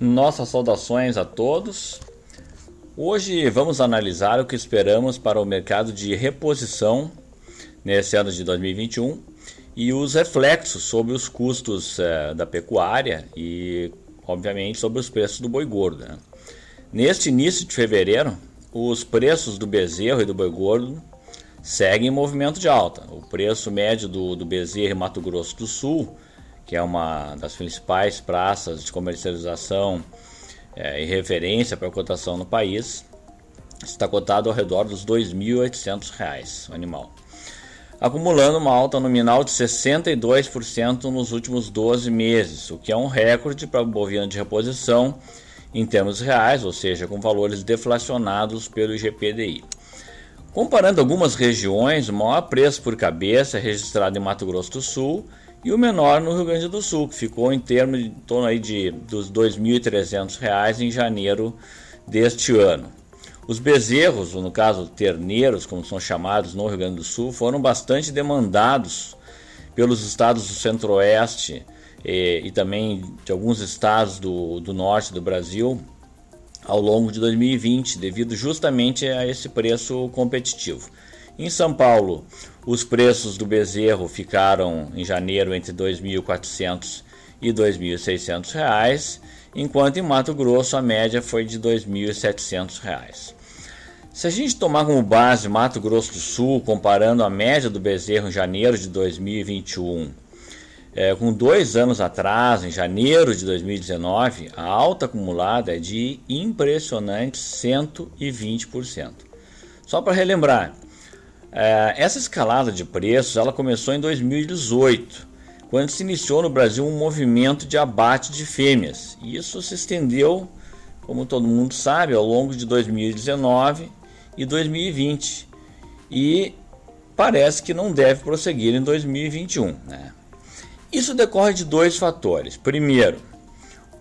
Nossas saudações a todos. Hoje vamos analisar o que esperamos para o mercado de reposição nesse ano de 2021 e os reflexos sobre os custos eh, da pecuária e, obviamente, sobre os preços do boi gordo. Né? Neste início de fevereiro, os preços do bezerro e do boi gordo seguem em movimento de alta. O preço médio do, do bezerro em Mato Grosso do Sul que é uma das principais praças de comercialização é, e referência para cotação no país, está cotado ao redor dos R$ 2.800 o animal, acumulando uma alta nominal de 62% nos últimos 12 meses, o que é um recorde para o bovino de reposição em termos reais, ou seja, com valores deflacionados pelo IGPDI. Comparando algumas regiões, o maior preço por cabeça é registrado em Mato Grosso do Sul e o menor no Rio Grande do Sul, que ficou em de em torno aí de dos R$ 2.300 em janeiro deste ano. Os bezerros, ou no caso terneiros, como são chamados no Rio Grande do Sul, foram bastante demandados pelos estados do Centro-Oeste e, e, também de alguns estados do, do norte do Brasil ao longo de 2020, devido justamente a esse preço competitivo. Em São Paulo, os preços do bezerro ficaram em janeiro entre R$ 2.400 e R$ 2.600, enquanto em Mato Grosso a média foi de R$ 2.700. Se a gente tomar como base Mato Grosso do Sul, comparando a média do bezerro em janeiro de 2021 é, com dois anos atrás, em janeiro de 2019, a alta acumulada é de impressionantes 120%. Só para relembrar, essa escalada de preços ela começou em 2018, quando se iniciou no Brasil um movimento de abate de fêmeas. E isso se estendeu, como todo mundo sabe, ao longo de 2019 e 2020. E parece que não deve prosseguir em 2021. Né? Isso decorre de dois fatores. Primeiro,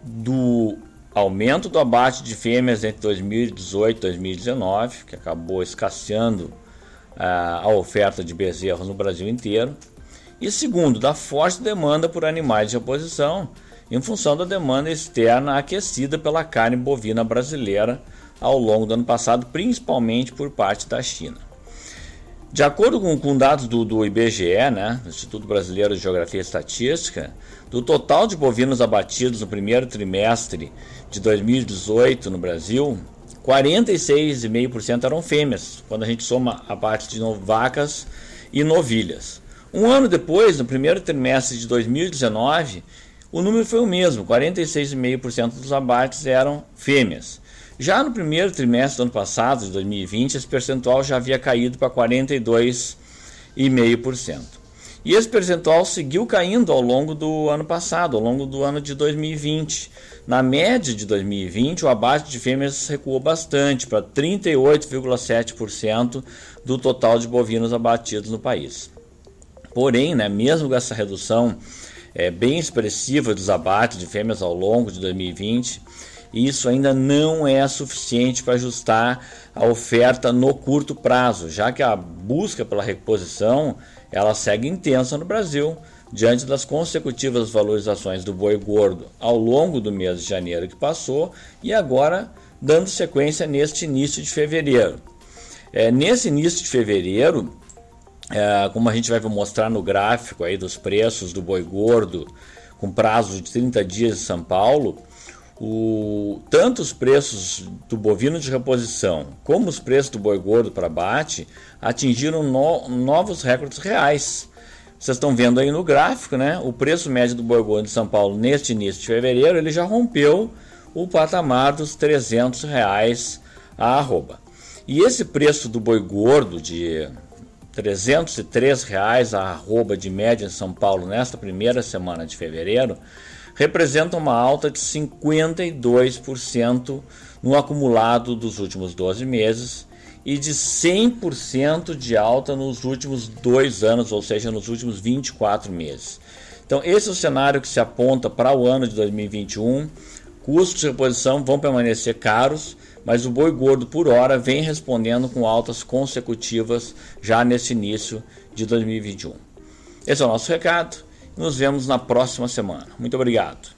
do aumento do abate de fêmeas entre 2018 e 2019, que acabou escasseando a oferta de bezerros no Brasil inteiro. E segundo, da forte demanda por animais de reposição, em função da demanda externa aquecida pela carne bovina brasileira ao longo do ano passado, principalmente por parte da China. De acordo com, com dados do, do IBGE, né, Instituto Brasileiro de Geografia e Estatística, do total de bovinos abatidos no primeiro trimestre de 2018 no Brasil, 46,5% eram fêmeas, quando a gente soma a parte de vacas e novilhas. Um ano depois, no primeiro trimestre de 2019, o número foi o mesmo, 46,5% dos abates eram fêmeas. Já no primeiro trimestre do ano passado, de 2020, esse percentual já havia caído para 42,5%. E esse percentual seguiu caindo ao longo do ano passado, ao longo do ano de 2020. Na média de 2020, o abate de fêmeas recuou bastante para 38,7% do total de bovinos abatidos no país. Porém, né, mesmo com essa redução é, bem expressiva dos abates de fêmeas ao longo de 2020, isso ainda não é suficiente para ajustar a oferta no curto prazo, já que a busca pela reposição ela segue intensa no Brasil diante das consecutivas valorizações do boi gordo ao longo do mês de janeiro que passou e agora dando sequência neste início de fevereiro. É, nesse início de fevereiro, é, como a gente vai mostrar no gráfico aí dos preços do boi gordo com prazo de 30 dias em São Paulo, o, tanto os preços do bovino de reposição como os preços do boi gordo para abate atingiram no, novos recordes reais vocês estão vendo aí no gráfico, né? O preço médio do boi gordo de São Paulo neste início de fevereiro, ele já rompeu o patamar dos 300 reais a arroba. E esse preço do boi gordo de 303 reais a arroba de média em São Paulo nesta primeira semana de fevereiro representa uma alta de 52% no acumulado dos últimos 12 meses e de 100% de alta nos últimos dois anos, ou seja, nos últimos 24 meses. Então, esse é o cenário que se aponta para o ano de 2021. Custos de reposição vão permanecer caros, mas o boi gordo por hora vem respondendo com altas consecutivas já nesse início de 2021. Esse é o nosso recado. Nos vemos na próxima semana. Muito obrigado.